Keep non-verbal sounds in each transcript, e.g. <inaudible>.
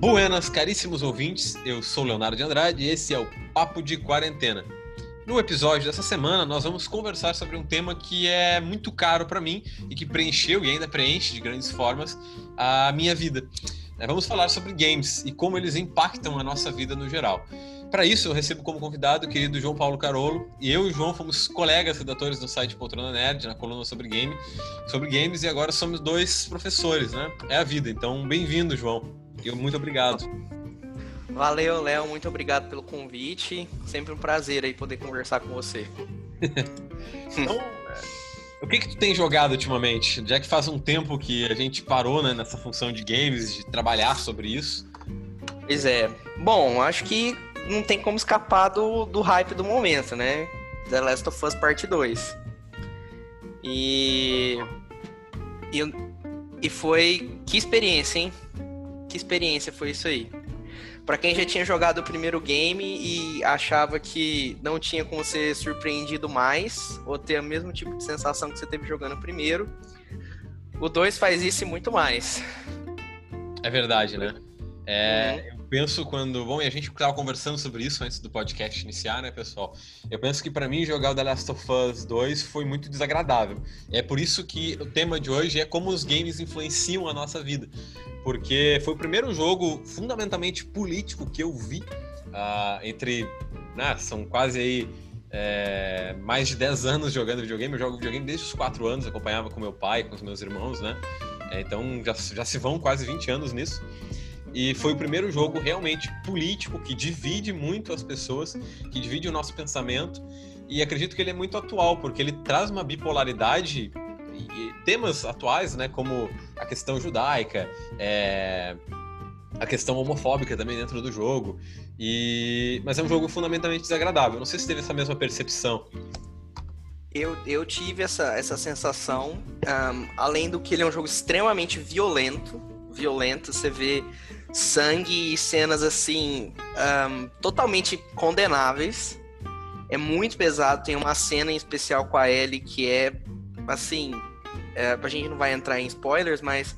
Buenas, caríssimos ouvintes, eu sou Leonardo de Andrade e esse é o Papo de Quarentena. No episódio dessa semana, nós vamos conversar sobre um tema que é muito caro para mim e que preencheu e ainda preenche de grandes formas a minha vida. É, vamos falar sobre games e como eles impactam a nossa vida no geral. Para isso, eu recebo como convidado o querido João Paulo Carolo. E eu e o João fomos colegas redatores do site Poltrona Nerd, na coluna sobre game, sobre games, e agora somos dois professores, né? É a vida. Então, bem-vindo, João. E muito obrigado. Valeu, Léo. Muito obrigado pelo convite. Sempre um prazer aí poder conversar com você. <laughs> então, o que que tu tem jogado ultimamente? Já que faz um tempo que a gente parou né, nessa função de games, de trabalhar sobre isso. Pois é. Bom, acho que não tem como escapar do, do hype do momento, né? The Last of Us Part 2. E... e... E foi... Que experiência, hein? Que experiência foi isso aí? Para quem já tinha jogado o primeiro game e achava que não tinha como ser surpreendido mais, ou ter o mesmo tipo de sensação que você teve jogando o primeiro, o 2 faz isso e muito mais. É verdade, né? É, uhum penso quando. Bom, e a gente estava conversando sobre isso antes do podcast iniciar, né, pessoal? Eu penso que para mim jogar o The Last of Us 2 foi muito desagradável. É por isso que o tema de hoje é como os games influenciam a nossa vida. Porque foi o primeiro jogo fundamentalmente político que eu vi uh, entre. Né, são quase aí. É, mais de 10 anos jogando videogame. Eu jogo videogame desde os 4 anos, acompanhava com meu pai, com os meus irmãos, né? É, então já, já se vão quase 20 anos nisso. E foi o primeiro jogo realmente político que divide muito as pessoas, que divide o nosso pensamento. E acredito que ele é muito atual, porque ele traz uma bipolaridade e temas atuais, né, como a questão judaica, é, a questão homofóbica também dentro do jogo. E mas é um jogo fundamentalmente desagradável. Não sei se teve essa mesma percepção. Eu, eu tive essa, essa sensação, um, além do que ele é um jogo extremamente violento, violento, você vê sangue e cenas assim um, totalmente condenáveis. É muito pesado. Tem uma cena em especial com a Ellie que é assim. É, a gente não vai entrar em spoilers, mas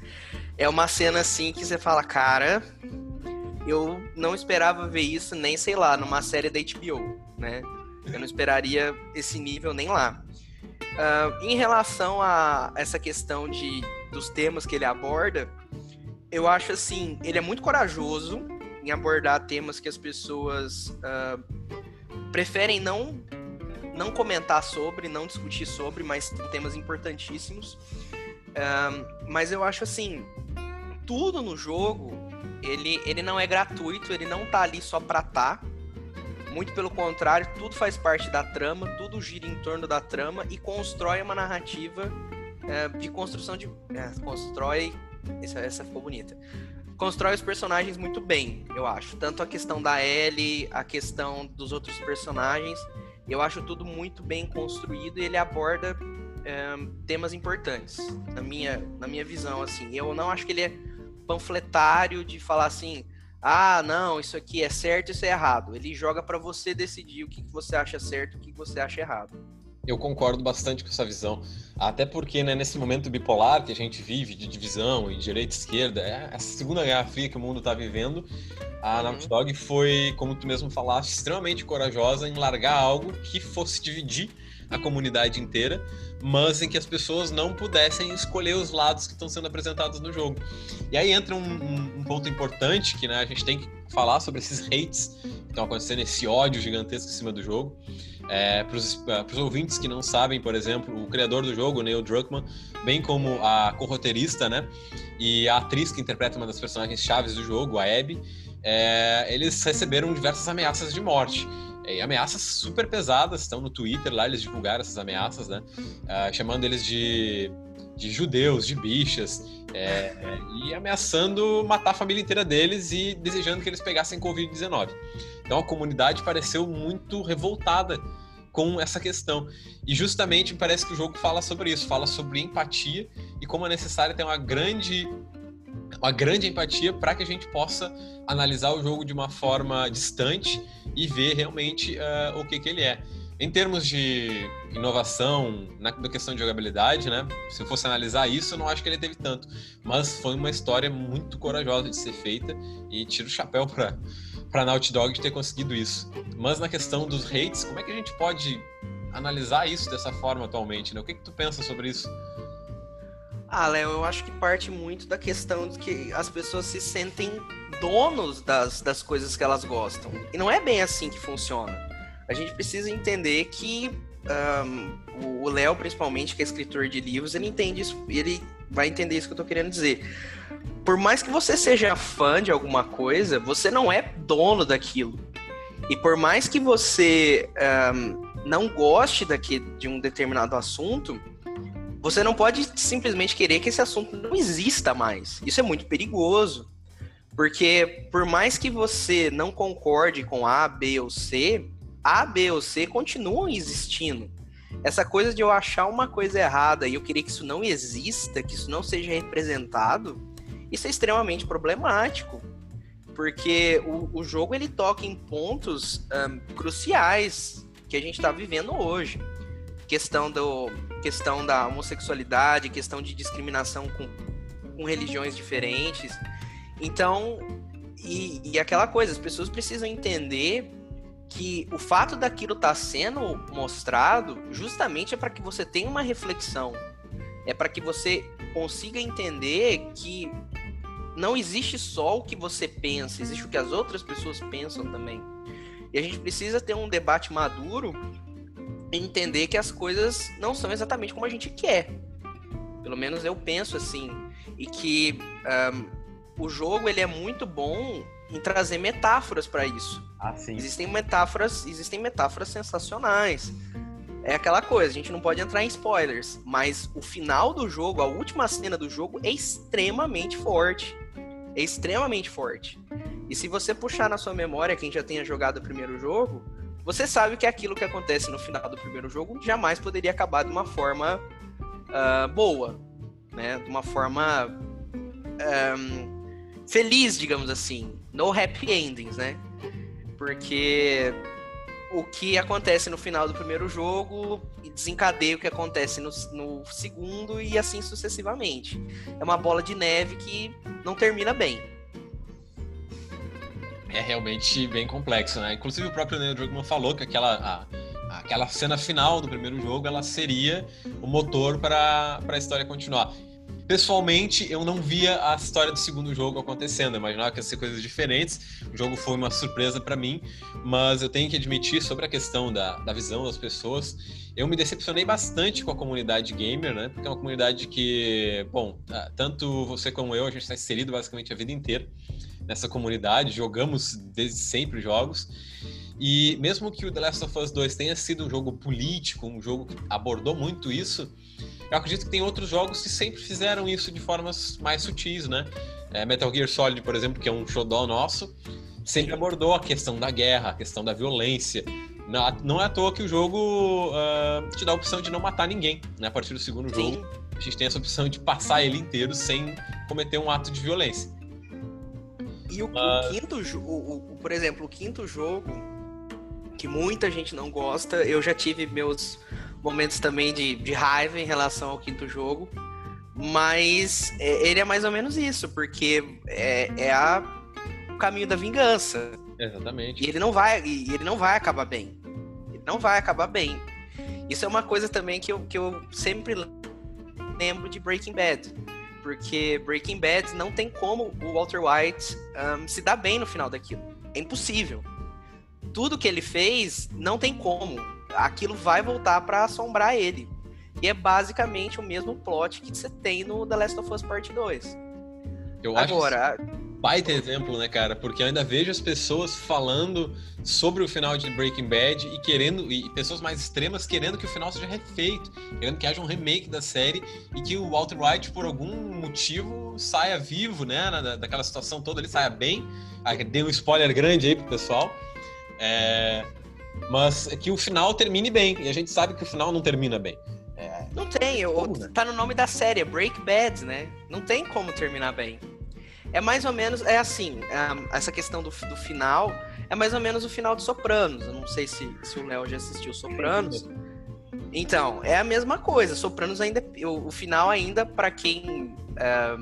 é uma cena assim que você fala, cara, eu não esperava ver isso nem, sei lá, numa série da HBO, né? Eu não esperaria esse nível nem lá. Uh, em relação a essa questão de, dos temas que ele aborda, eu acho assim, ele é muito corajoso em abordar temas que as pessoas uh, preferem não não comentar sobre, não discutir sobre, mas temas importantíssimos. Uh, mas eu acho assim, tudo no jogo, ele, ele não é gratuito, ele não tá ali só pra tá. Muito pelo contrário, tudo faz parte da trama, tudo gira em torno da trama e constrói uma narrativa uh, de construção de. Uh, constrói essa, essa ficou bonita. Constrói os personagens muito bem, eu acho. Tanto a questão da Ellie, a questão dos outros personagens. Eu acho tudo muito bem construído e ele aborda é, temas importantes, na minha, na minha visão, assim. Eu não acho que ele é panfletário de falar assim, ah, não, isso aqui é certo, isso é errado. Ele joga para você decidir o que, que você acha certo, o que, que você acha errado. Eu concordo bastante com essa visão. Até porque, né, nesse momento bipolar que a gente vive, de divisão e direita e esquerda, é essa segunda guerra fria que o mundo está vivendo, a uhum. Naughty Dog foi, como tu mesmo falaste, extremamente corajosa em largar algo que fosse dividir a comunidade inteira, mas em que as pessoas não pudessem escolher os lados que estão sendo apresentados no jogo. E aí entra um, um, um ponto importante que né, a gente tem que falar sobre esses hates que estão acontecendo, esse ódio gigantesco em cima do jogo. É, Para os é, ouvintes que não sabem, por exemplo, o criador do jogo, Neil Druckmann, bem como a corroteirista, né, e a atriz que interpreta uma das personagens chaves do jogo, a Abby, é, eles receberam diversas ameaças de morte. Ameaças super pesadas, estão no Twitter lá, eles divulgaram essas ameaças, né, uh, chamando eles de, de judeus, de bichas, é, e ameaçando matar a família inteira deles e desejando que eles pegassem Covid-19. Então a comunidade pareceu muito revoltada com essa questão. E justamente parece que o jogo fala sobre isso, fala sobre empatia e como é necessário ter uma grande uma grande empatia para que a gente possa analisar o jogo de uma forma distante e ver realmente uh, o que, que ele é. Em termos de inovação na, questão de jogabilidade, né? Se eu fosse analisar isso, eu não acho que ele teve tanto. Mas foi uma história muito corajosa de ser feita e tiro o chapéu para para Naughty Dog de ter conseguido isso. Mas na questão dos hates, como é que a gente pode analisar isso dessa forma atualmente? Né? O que, que tu pensa sobre isso? Ah, Léo, eu acho que parte muito da questão de que as pessoas se sentem donos das, das coisas que elas gostam. E não é bem assim que funciona. A gente precisa entender que um, o Léo, principalmente, que é escritor de livros, ele entende isso, ele vai entender isso que eu tô querendo dizer. Por mais que você seja fã de alguma coisa, você não é dono daquilo. E por mais que você um, não goste daqui, de um determinado assunto, você não pode simplesmente querer que esse assunto não exista mais. Isso é muito perigoso. Porque por mais que você não concorde com A, B ou C, A, B ou C continuam existindo. Essa coisa de eu achar uma coisa errada e eu querer que isso não exista, que isso não seja representado, isso é extremamente problemático. Porque o, o jogo ele toca em pontos um, cruciais que a gente está vivendo hoje. Questão, do, questão da homossexualidade, questão de discriminação com, com religiões diferentes. Então, e, e aquela coisa, as pessoas precisam entender que o fato daquilo estar tá sendo mostrado justamente é para que você tenha uma reflexão, é para que você consiga entender que não existe só o que você pensa, existe o que as outras pessoas pensam também. E a gente precisa ter um debate maduro e entender que as coisas não são exatamente como a gente quer. Pelo menos eu penso assim. E que um, o jogo ele é muito bom em trazer metáforas para isso. Ah. Existem metáforas, existem metáforas sensacionais. É aquela coisa, a gente não pode entrar em spoilers, mas o final do jogo, a última cena do jogo é extremamente forte. É extremamente forte. E se você puxar na sua memória, quem já tenha jogado o primeiro jogo, você sabe que aquilo que acontece no final do primeiro jogo jamais poderia acabar de uma forma uh, boa, né? De uma forma um, feliz, digamos assim. No happy endings, né? Porque o que acontece no final do primeiro jogo desencadeia o que acontece no, no, segundo e assim sucessivamente. É uma bola de neve que não termina bem. É realmente bem complexo, né? Inclusive o próprio Neil Druckmann falou que aquela, a, aquela cena final do primeiro jogo ela seria o motor para a história continuar. Pessoalmente, eu não via a história do segundo jogo acontecendo. Eu imaginava que ia ser coisas diferentes. O jogo foi uma surpresa para mim, mas eu tenho que admitir sobre a questão da, da visão das pessoas. Eu me decepcionei bastante com a comunidade gamer, né? Porque é uma comunidade que, bom, tanto você como eu, a gente está inserido basicamente a vida inteira nessa comunidade, jogamos desde sempre jogos. E mesmo que o The Last of Us 2 tenha sido um jogo político, um jogo que abordou muito isso, eu acredito que tem outros jogos que sempre fizeram isso de formas mais sutis, né? É, Metal Gear Solid, por exemplo, que é um showdown nosso, sempre abordou a questão da guerra, a questão da violência. Não, não é à toa que o jogo uh, te dá a opção de não matar ninguém, né? A partir do segundo Sim. jogo, a gente tem essa opção de passar ele inteiro sem cometer um ato de violência. E o, o quinto jogo, por exemplo, o quinto jogo, que muita gente não gosta, eu já tive meus momentos também de, de raiva em relação ao quinto jogo. Mas é, ele é mais ou menos isso, porque é, é a, o caminho da vingança. Exatamente. E ele não vai, e ele não vai acabar bem. Ele não vai acabar bem. Isso é uma coisa também que eu, que eu sempre lembro de Breaking Bad. Porque Breaking Bad não tem como o Walter White um, se dar bem no final daquilo. É impossível. Tudo que ele fez não tem como aquilo vai voltar para assombrar ele. E é basicamente o mesmo plot que você tem no The Last of Us Part 2. Eu Agora, acho baita exemplo, né, cara? Porque eu ainda vejo as pessoas falando sobre o final de Breaking Bad e querendo, e pessoas mais extremas querendo que o final seja refeito, querendo que haja um remake da série e que o Walter White, por algum motivo, saia vivo, né, daquela situação toda, ele saia bem. Ah, dei um spoiler grande aí pro pessoal. É, mas que o final termine bem. E a gente sabe que o final não termina bem. É... Não tem, como, né? tá no nome da série, é Break Bad, né? Não tem como terminar bem. É mais ou menos, é assim, é, essa questão do, do final é mais ou menos o final de Sopranos. Eu não sei se, se o Léo já assistiu Sopranos. Então, é a mesma coisa. Sopranos ainda. O, o final ainda, para quem é,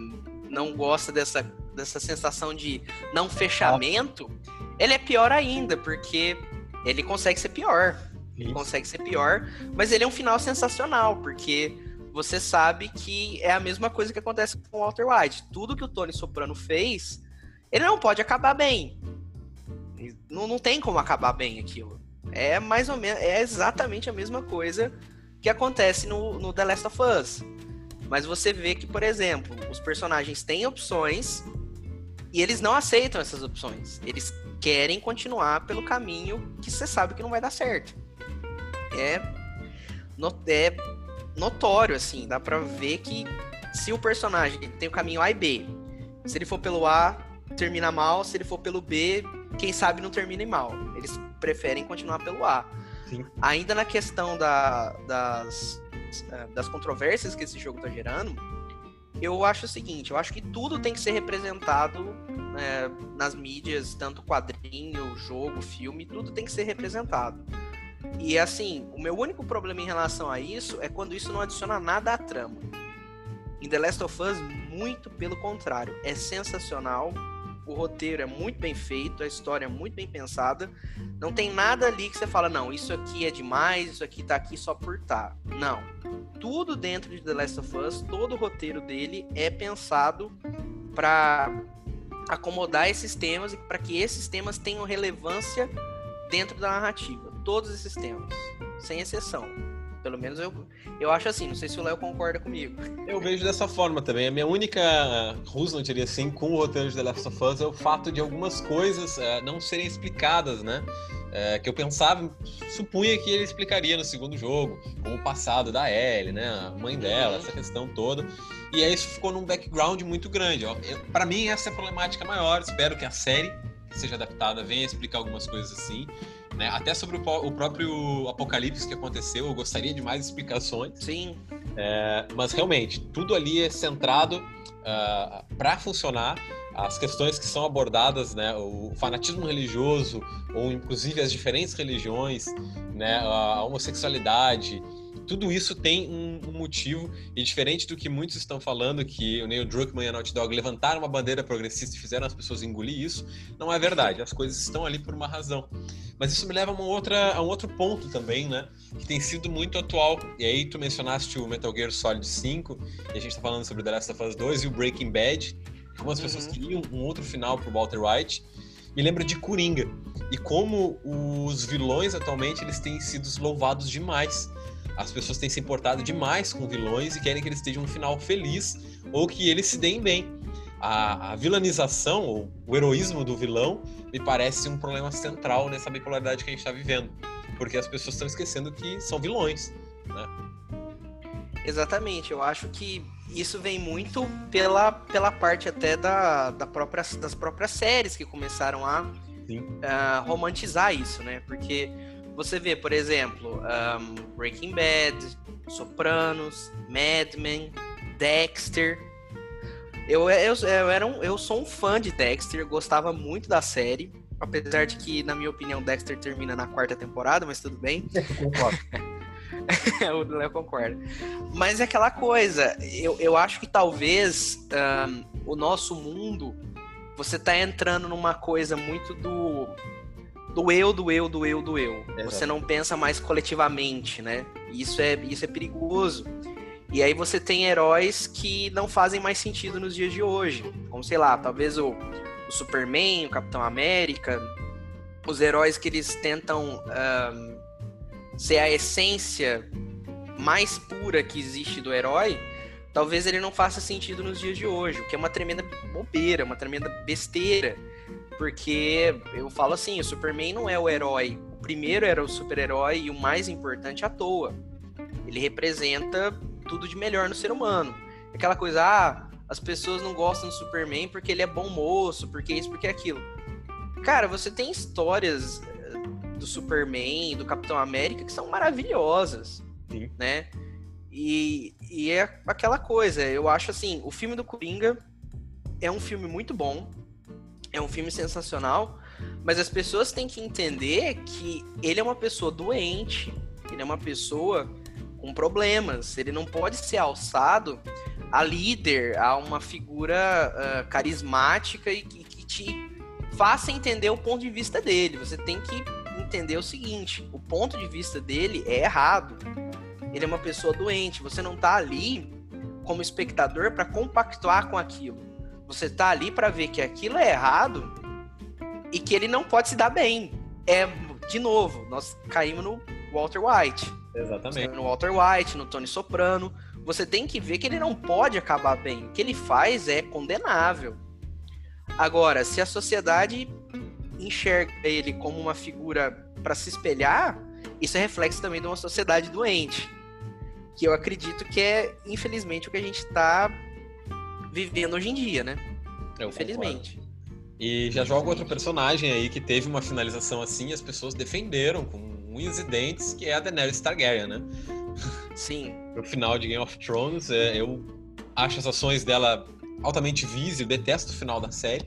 não gosta dessa, dessa sensação de não fechamento, ele é pior ainda, porque ele consegue ser pior. Ele consegue ser pior, mas ele é um final sensacional, porque você sabe que é a mesma coisa que acontece com o Walter White. Tudo que o Tony Soprano fez, ele não pode acabar bem. Não, não tem como acabar bem aquilo. É mais ou menos, é exatamente a mesma coisa que acontece no, no The Last of Us. Mas você vê que, por exemplo, os personagens têm opções e eles não aceitam essas opções. Eles querem continuar pelo caminho que você sabe que não vai dar certo. É, é notório, assim, dá pra ver que se o personagem tem o caminho A e B, se ele for pelo A, termina mal, se ele for pelo B, quem sabe não termine mal. Eles preferem continuar pelo A. Sim. Ainda na questão da, das, eh, das controvérsias que esse jogo está gerando, eu acho o seguinte: eu acho que tudo tem que ser representado né, nas mídias, tanto quadrinho, jogo, filme, tudo tem que ser representado. E assim, o meu único problema em relação a isso é quando isso não adiciona nada à trama. Em The Last of Us, muito pelo contrário, é sensacional o roteiro é muito bem feito, a história é muito bem pensada. Não tem nada ali que você fala, não, isso aqui é demais, isso aqui tá aqui só por tá. Não. Tudo dentro de The Last of Us, todo o roteiro dele é pensado para acomodar esses temas e para que esses temas tenham relevância dentro da narrativa. Todos esses temas, sem exceção. Pelo menos eu, eu acho assim, não sei se o Léo concorda comigo. Eu vejo dessa forma também. A minha única rusla, diria assim, com o roteiro de The Last of Us é o fato de algumas coisas uh, não serem explicadas, né? Uh, que eu pensava, supunha que ele explicaria no segundo jogo, como o passado da Ellie, né? A mãe dela, uhum. essa questão toda. E aí isso ficou num background muito grande. Para mim, essa é a problemática maior. Espero que a série que seja adaptada venha explicar algumas coisas assim. Né? Até sobre o, o, próprio apocalipse que aconteceu, eu gostaria de mais explicações. Sim. É, mas realmente, tudo ali é centrado uh, ah, para funcionar. As questões que são abordadas, né, o fanatismo religioso, ou inclusive as diferentes religiões, né, a homossexualidade, tudo isso tem um, um, motivo, e diferente do que muitos estão falando, que o Neil Druckmann e a Naughty Dog levantaram uma bandeira progressista e fizeram as pessoas engolir isso, não é verdade. As coisas estão ali por uma razão. Mas isso me leva a, uma outra, a um outro ponto também, né? Que tem sido muito atual. E aí tu mencionaste o Metal Gear Solid 5, e a gente tá falando sobre The Last of Us 2 e o Breaking Bad. Como as pessoas uhum. queriam um outro final pro Walter White me lembra de Coringa e como os vilões atualmente eles têm sido louvados demais as pessoas têm se importado demais com vilões e querem que eles estejam um final feliz ou que eles se deem bem. A, a vilanização, ou o heroísmo do vilão, me parece um problema central nessa bipolaridade que a gente está vivendo. Porque as pessoas estão esquecendo que são vilões. Né? Exatamente, eu acho que isso vem muito pela, pela parte até da, da própria, das próprias séries que começaram a uh, romantizar isso, né? Porque você vê, por exemplo, um, Breaking Bad, Sopranos, Mad Men, Dexter. Eu, eu, eu, era um, eu sou um fã de Dexter, gostava muito da série. Apesar de que, na minha opinião, Dexter termina na quarta temporada, mas tudo bem. Concordo. <laughs> o Léo concorda. Mas é aquela coisa, eu, eu acho que talvez um, o nosso mundo, você tá entrando numa coisa muito do do eu, do eu, do eu, do eu. Exato. Você não pensa mais coletivamente, né? Isso é, isso é perigoso. E aí você tem heróis que não fazem mais sentido nos dias de hoje. Como, sei lá, talvez o, o Superman, o Capitão América, os heróis que eles tentam um, ser a essência mais pura que existe do herói, talvez ele não faça sentido nos dias de hoje, o que é uma tremenda bobeira, uma tremenda besteira. Porque eu falo assim, o Superman não é o herói. O primeiro era o super-herói e o mais importante à toa. Ele representa tudo de melhor no ser humano. Aquela coisa, ah, as pessoas não gostam do Superman porque ele é bom moço, porque isso, porque aquilo. Cara, você tem histórias eh, do Superman, do Capitão América que são maravilhosas, Sim. né? E, e é aquela coisa, eu acho assim, o filme do Coringa é um filme muito bom, é um filme sensacional, mas as pessoas têm que entender que ele é uma pessoa doente, ele é uma pessoa com problemas, ele não pode ser alçado a líder, a uma figura uh, carismática e que, que te faça entender o ponto de vista dele. Você tem que entender o seguinte: o ponto de vista dele é errado. Ele é uma pessoa doente. Você não tá ali como espectador para compactuar com aquilo. Você tá ali para ver que aquilo é errado e que ele não pode se dar bem. É, de novo, nós caímos no Walter White. Exatamente. No Walter White, no Tony Soprano. Você tem que ver que ele não pode acabar bem. O que ele faz é condenável. Agora, se a sociedade enxerga ele como uma figura para se espelhar, isso é reflexo também de uma sociedade doente. Que eu acredito que é, infelizmente, o que a gente está vivendo hoje em dia, né? Eu infelizmente. Concordo. E já joga outro personagem aí que teve uma finalização assim e as pessoas defenderam com unhas e dentes, que é a Daenerys Targaryen, né? Sim. no final de Game of Thrones, é, eu acho as ações dela altamente vis, eu detesto o final da série,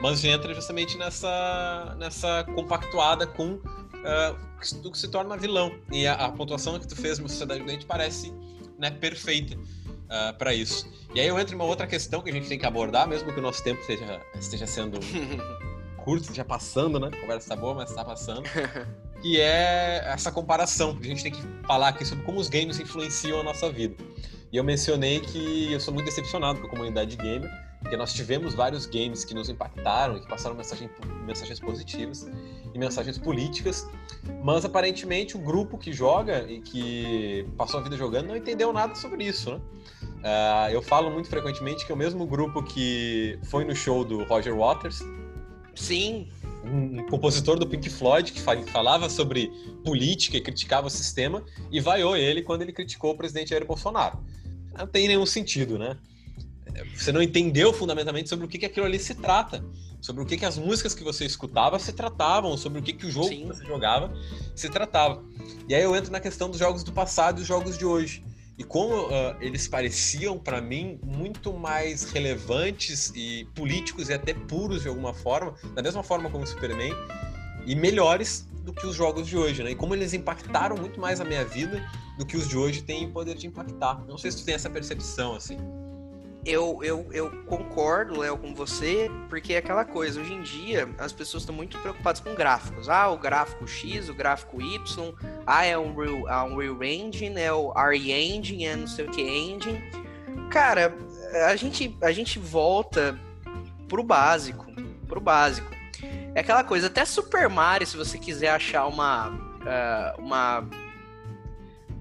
mas entra justamente nessa, nessa compactuada com uh, do que se torna vilão. E a, a pontuação que tu fez no Sociedade Doente parece né, perfeita uh, ah, para isso. E aí eu entro em uma outra questão que a gente tem que abordar, mesmo que o nosso tempo esteja, esteja sendo <laughs> curto, já passando, né? A conversa tá boa, mas tá passando. <laughs> que é essa comparação. A gente tem que falar aqui sobre como os games influenciam a nossa vida. E eu mencionei que eu sou muito decepcionado com a comunidade gamer, porque nós tivemos vários games que nos impactaram e que passaram mensagem, mensagens positivas e mensagens políticas, mas aparentemente o grupo que joga e que passou a vida jogando não entendeu nada sobre isso, né? Uh, eu falo muito frequentemente que é o mesmo grupo que foi no show do Roger Waters. Sim. Um compositor do Pink Floyd que falava sobre política e criticava o sistema e vaiou ele quando ele criticou o presidente Jair Bolsonaro não tem nenhum sentido, né? Você não entendeu fundamentalmente sobre o que, que aquilo ali se trata, sobre o que, que as músicas que você escutava se tratavam, sobre o que, que o jogo Sim. que você jogava se tratava. E aí eu entro na questão dos jogos do passado e os jogos de hoje. E como uh, eles pareciam, para mim, muito mais relevantes e políticos e até puros de alguma forma, da mesma forma como o Superman, e melhores do que os jogos de hoje, né? E como eles impactaram muito mais a minha vida do que os de hoje têm poder de impactar. Não sei se tu tem essa percepção, assim. Eu, eu, eu concordo, Léo, com você, porque é aquela coisa, hoje em dia as pessoas estão muito preocupadas com gráficos. Ah, o gráfico X, o gráfico Y, ah, é um Real, é um Real Engine, é o RE Engine, é não sei o que Engine. Cara, a gente, a gente volta pro básico, pro básico. É aquela coisa, até Super Mario, se você quiser achar uma, uh, uma,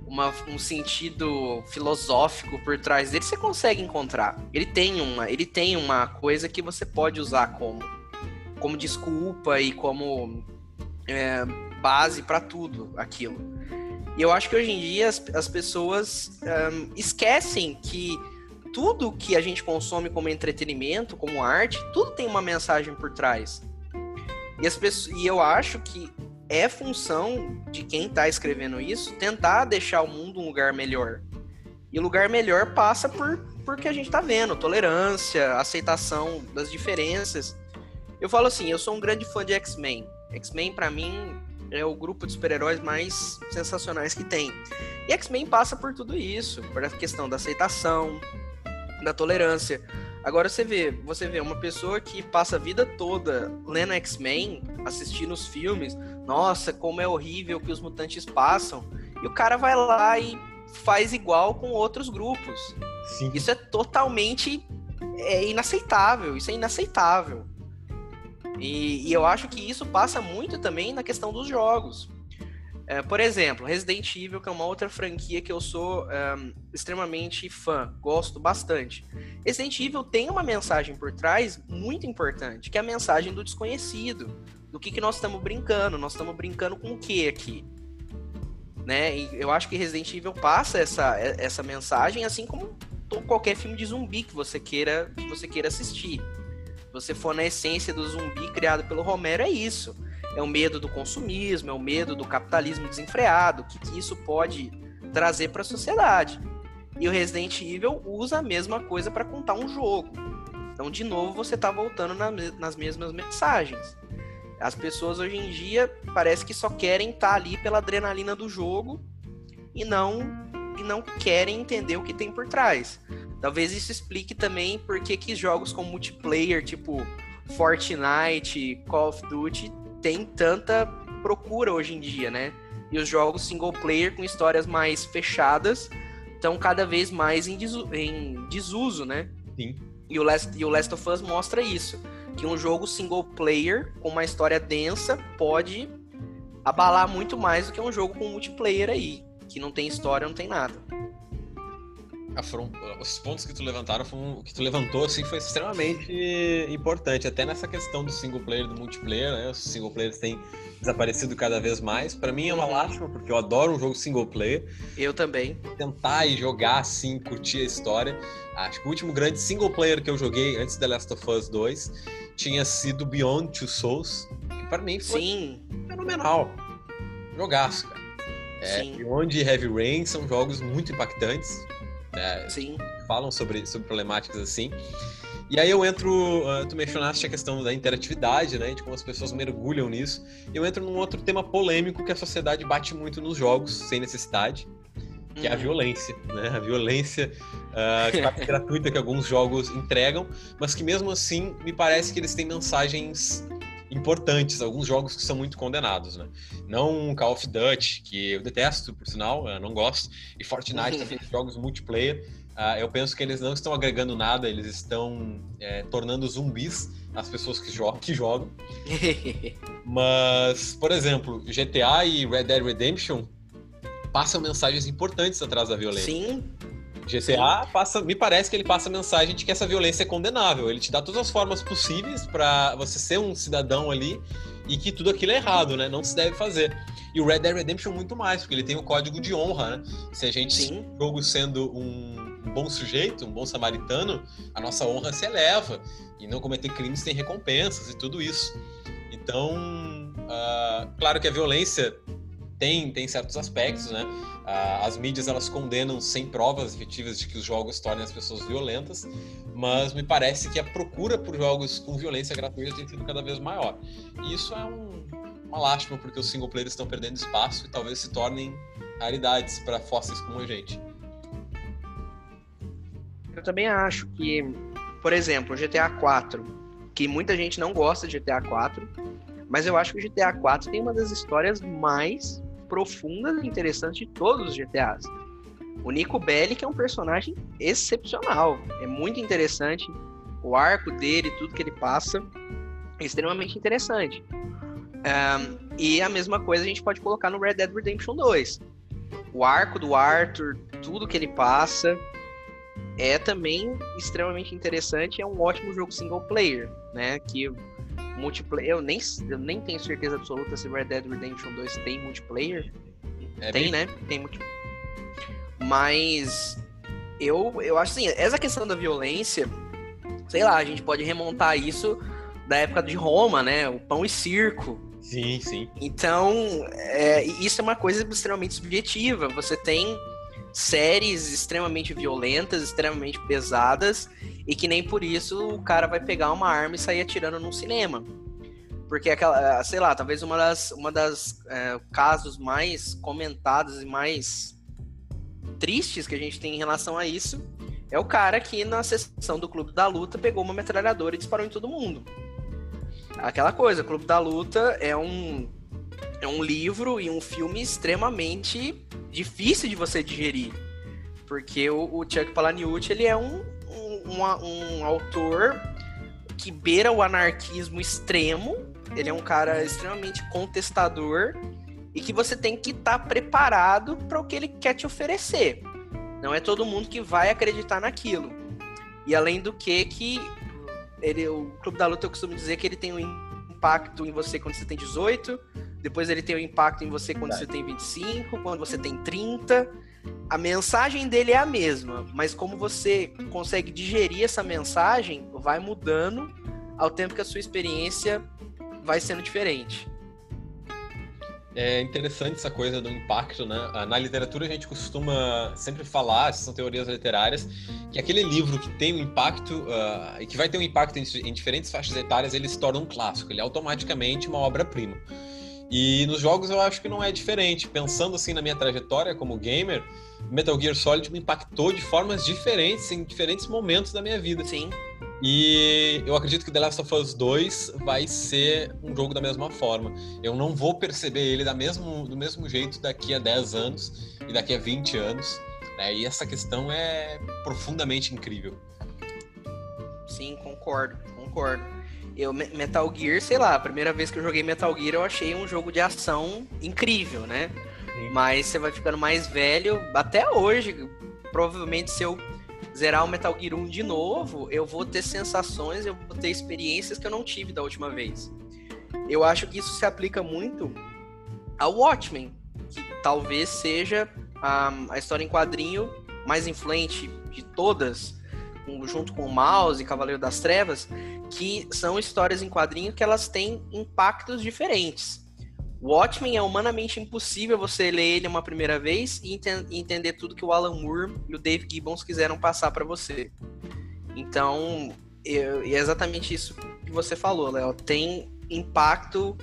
uma, um sentido filosófico por trás dele, você consegue encontrar. Ele tem uma, ele tem uma coisa que você pode usar como, como desculpa e como é, base para tudo aquilo. E eu acho que hoje em dia as, as pessoas um, esquecem que tudo que a gente consome como entretenimento, como arte, tudo tem uma mensagem por trás. E, as pessoas, e eu acho que é função de quem está escrevendo isso tentar deixar o mundo um lugar melhor. E lugar melhor passa por porque a gente está vendo tolerância, aceitação das diferenças. Eu falo assim, eu sou um grande fã de X-Men. X-Men para mim é o grupo de super-heróis mais sensacionais que tem. E X-Men passa por tudo isso, por a questão da aceitação, da tolerância. Agora você vê, você vê uma pessoa que passa a vida toda lendo X-Men, assistindo os filmes, nossa, como é horrível que os mutantes passam, e o cara vai lá e faz igual com outros grupos. Sim. Isso é totalmente é inaceitável, isso é inaceitável. E, e, eu acho que isso passa muito também na questão dos jogos. É, por exemplo, Resident Evil, que é uma outra franquia que eu sou extremamente fã, gosto bastante. Resident Evil tem uma mensagem por trás muito importante, que é a mensagem do desconhecido. Do que, que nós estamos brincando? Nós estamos brincando com o que aqui? Né? E eu acho que Resident Evil passa essa, essa mensagem, assim como qualquer filme de zumbi que você queira, que você queira assistir. Se você for na essência do zumbi criado pelo Romero, é isso é o medo do consumismo, é o medo do capitalismo desenfreado, o que, que isso pode trazer para a sociedade. E o Resident Evil usa a mesma coisa para contar um jogo. Então, de novo, você tá voltando na, nas mesmas mensagens. As pessoas hoje em dia parece que só querem estar tá ali pela adrenalina do jogo e não e não querem entender o que tem por trás. Talvez isso explique também por que jogos com multiplayer, tipo Fortnite, Call of Duty, tem tanta procura hoje em dia, né? E os jogos single player com histórias mais fechadas estão cada vez mais em, desu em desuso, né? Sim. E o, Last, e o Last of Us mostra isso. Que um jogo single player com uma história densa pode abalar muito mais do que um jogo com multiplayer aí. Que não tem história, não tem nada. Foram, os pontos que tu levantaram foram, que tu levantou assim foi extremamente importante até nessa questão do single player do multiplayer né? Os single players têm desaparecido cada vez mais. Para mim é uma lástima porque eu adoro um jogo single player. Eu também. Tentar e jogar assim curtir a história. Acho que o último grande single player que eu joguei antes da Last of Us 2 tinha sido Beyond Two Souls que para mim foi Sim. fenomenal. Jogaço cara. É. Beyond e Heavy Rain são jogos muito impactantes né? Sim. Falam sobre, sobre problemáticas assim. E aí eu entro, uh, tu mencionaste a questão da interatividade, né, de como as pessoas mergulham nisso. Eu entro num outro tema polêmico que a sociedade bate muito nos jogos, sem necessidade, que é a uhum. violência, né? A violência uh, <laughs> gratuita que alguns jogos entregam, mas que mesmo assim me parece que eles têm mensagens importantes, alguns jogos que são muito condenados, né? Não Call of Duty, que eu detesto, por sinal, eu não gosto, e Fortnite <laughs> também, jogos multiplayer. Uh, eu penso que eles não estão agregando nada, eles estão é, tornando zumbis as pessoas que, jo que jogam. <laughs> Mas, por exemplo, GTA e Red Dead Redemption passam mensagens importantes atrás da violência. Sim, GTA passa, me parece que ele passa a mensagem de que essa violência é condenável. Ele te dá todas as formas possíveis para você ser um cidadão ali e que tudo aquilo é errado, né? Não se deve fazer. E o Red Dead Redemption muito mais, porque ele tem o código de honra, né? Se a gente Sim. jogo sendo um, um bom sujeito, um bom samaritano, a nossa honra se eleva e não cometer crimes tem recompensas e tudo isso. Então, uh, claro que a violência tem, tem certos aspectos, né? as mídias elas condenam sem provas efetivas de que os jogos tornem as pessoas violentas, mas me parece que a procura por jogos com violência gratuita tem sido cada vez maior. E isso é um, uma lástima, porque os single players estão perdendo espaço e talvez se tornem raridades para fósseis como a gente. Eu também acho que, por exemplo, GTA 4, que muita gente não gosta de GTA 4, mas eu acho que o GTA 4 tem uma das histórias mais profundas e interessantes de todos os GTAs. O Nico Bellic é um personagem excepcional, é muito interessante. O arco dele, tudo que ele passa, é extremamente interessante. Um, e a mesma coisa a gente pode colocar no Red Dead Redemption 2. O arco do Arthur, tudo que ele passa, é também extremamente interessante. É um ótimo jogo single player, né? Que multiplayer. Eu nem, eu nem tenho certeza absoluta se Red Dead Redemption 2 tem multiplayer. É tem, bem... né? Tem multiplayer. Mas eu, eu acho assim, essa questão da violência, sei lá, a gente pode remontar isso da época de Roma, né? O pão e circo. Sim, sim. Então, é, isso é uma coisa extremamente subjetiva. Você tem séries extremamente violentas, extremamente pesadas, e que nem por isso o cara vai pegar uma arma e sair atirando num cinema. Porque aquela, eh, sei lá, talvez uma das, uma das é, casos mais comentados e mais tristes que a gente tem em relação a isso é o cara que na sessão do Clube da Luta pegou uma metralhadora e disparou em todo mundo. Aquela coisa, Clube da Luta é um é um livro e um filme extremamente difícil de você digerir. Porque o, o Chuck Palahniuk, ele é um, um, um autor que beira o anarquismo extremo. Ele é um cara extremamente contestador e que você tem que estar tá preparado para o que ele quer te oferecer. Não é todo mundo que vai acreditar naquilo. E além do que, que ele, o Clube da Luta eu costumo dizer que ele tem um impacto em você quando você tem 18, depois ele tem um impacto em você quando você tem 25, quando você tem 30 a mensagem dele é a mesma, mas como você consegue digerir essa mensagem, vai mudando ao tempo que a sua experiência vai sendo diferente. É interessante essa coisa do impacto, né? Ah, na literatura a gente costuma sempre falar, são teorias literárias, que aquele livro que tem um impacto uh, e que vai ter um impacto em, em, diferentes faixas etárias, ele se torna um clássico, ele é automaticamente uma obra-prima. E nos jogos eu acho que não é diferente. Pensando assim na minha trajetória como gamer, Metal Gear Solid me impactou de formas diferentes em diferentes momentos da minha vida. Sim. E eu acredito que The Last of Us 2 vai ser um jogo da mesma forma. Eu não vou perceber ele da mesmo, do mesmo jeito daqui a 10 anos e daqui a 20 anos. Né? E essa questão é profundamente incrível. Sim, concordo, concordo. Eu, Metal Gear, sei lá, a primeira vez que eu joguei Metal Gear eu achei um jogo de ação incrível, né? Sim. Mas você vai ficando mais velho, até hoje, provavelmente se eu zerar o Metal Gear 1 de novo, eu vou ter sensações, eu vou ter experiências que eu não tive da última vez. Eu acho que isso se aplica muito ao Watchmen, que talvez seja a, a história em quadrinho mais influente de todas, junto com o Mouse e Cavaleiro das Trevas, que são histórias em quadrinho que elas têm impactos diferentes. Watchmen é humanamente impossível você ler ele uma primeira vez e, ent entender tudo que o Alan Moore e o Dave Gibbons quiseram passar para você. Então, é exatamente isso que você falou, Léo. Tem impacto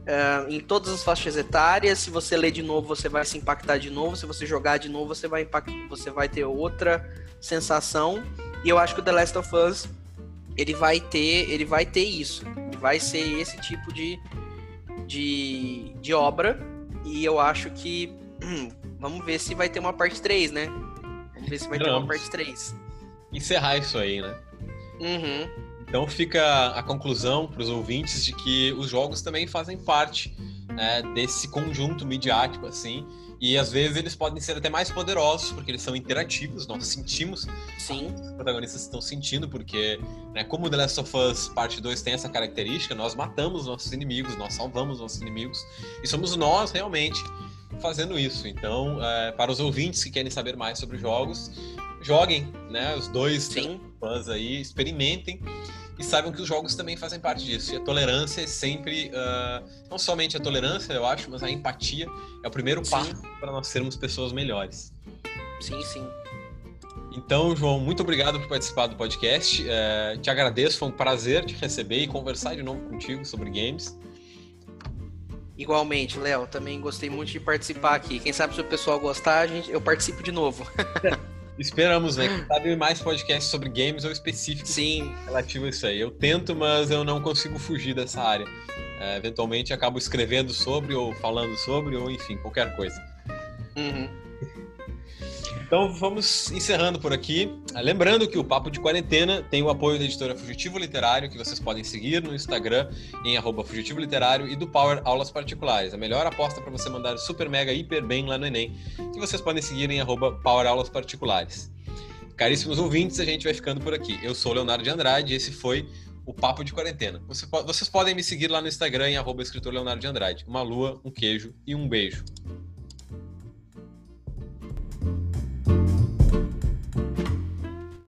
uh, em todas as faixas etárias. Se você ler de novo, você vai se impactar de novo. Se você jogar de novo, você vai, impact... você vai ter outra sensação. E eu acho que o The Last of Us ele vai ter, ele vai ter isso. Vai ser esse tipo de de, de obra. E eu acho que. <clears throat> vamos ver se vai ter uma parte 3, né? Vamos ver se vai ter uma parte 3. Encerrar isso aí, né? Uhum. Então fica a conclusão para os ouvintes de que os jogos também fazem parte né, desse conjunto midiático, assim, e às vezes eles podem ser até mais poderosos, porque eles são interativos, nós sentimos. Sim. Os protagonistas estão sentindo, porque, né, como The Last of Us Parte 2 tem essa característica, nós matamos nossos inimigos, nós salvamos nossos inimigos, e somos nós realmente fazendo isso. Então, é, para os ouvintes que querem saber mais sobre jogos, joguem, né? Os dois fãs aí, experimentem e saibam que os jogos também fazem parte disso. E a tolerância é sempre, uh, não somente a tolerância, eu acho, mas a empatia é o primeiro passo para nós sermos pessoas melhores. Sim, sim. Então, João, muito obrigado por participar do podcast. Uh, te agradeço, foi um prazer te receber e conversar de novo contigo sobre games. Igualmente, Léo, também gostei muito de participar aqui. Quem sabe se o pessoal gostar, gente, eu participo de novo. <laughs> Esperamos, né? Quem sabe mais podcasts sobre games ou específicos Sim. relativo a isso aí. Eu tento, mas eu não consigo fugir dessa área. É, eventualmente acabo escrevendo sobre, ou falando sobre, ou enfim, qualquer coisa. Uhum. Então vamos encerrando por aqui. Lembrando que o Papo de Quarentena tem o apoio da editora Fugitivo Literário, que vocês podem seguir no Instagram em arroba Fugitivo Literário e do Power Aulas Particulares. A melhor aposta para você mandar super mega hiper bem lá no Enem, que vocês podem seguir em arroba Power Aulas Particulares. Caríssimos ouvintes, a gente vai ficando por aqui. Eu sou Leonardo de Andrade e esse foi o Papo de Quarentena. vocês podem me seguir lá no Instagram em arroba escritor Leonardo de Andrade. Uma lua, um queijo e um beijo.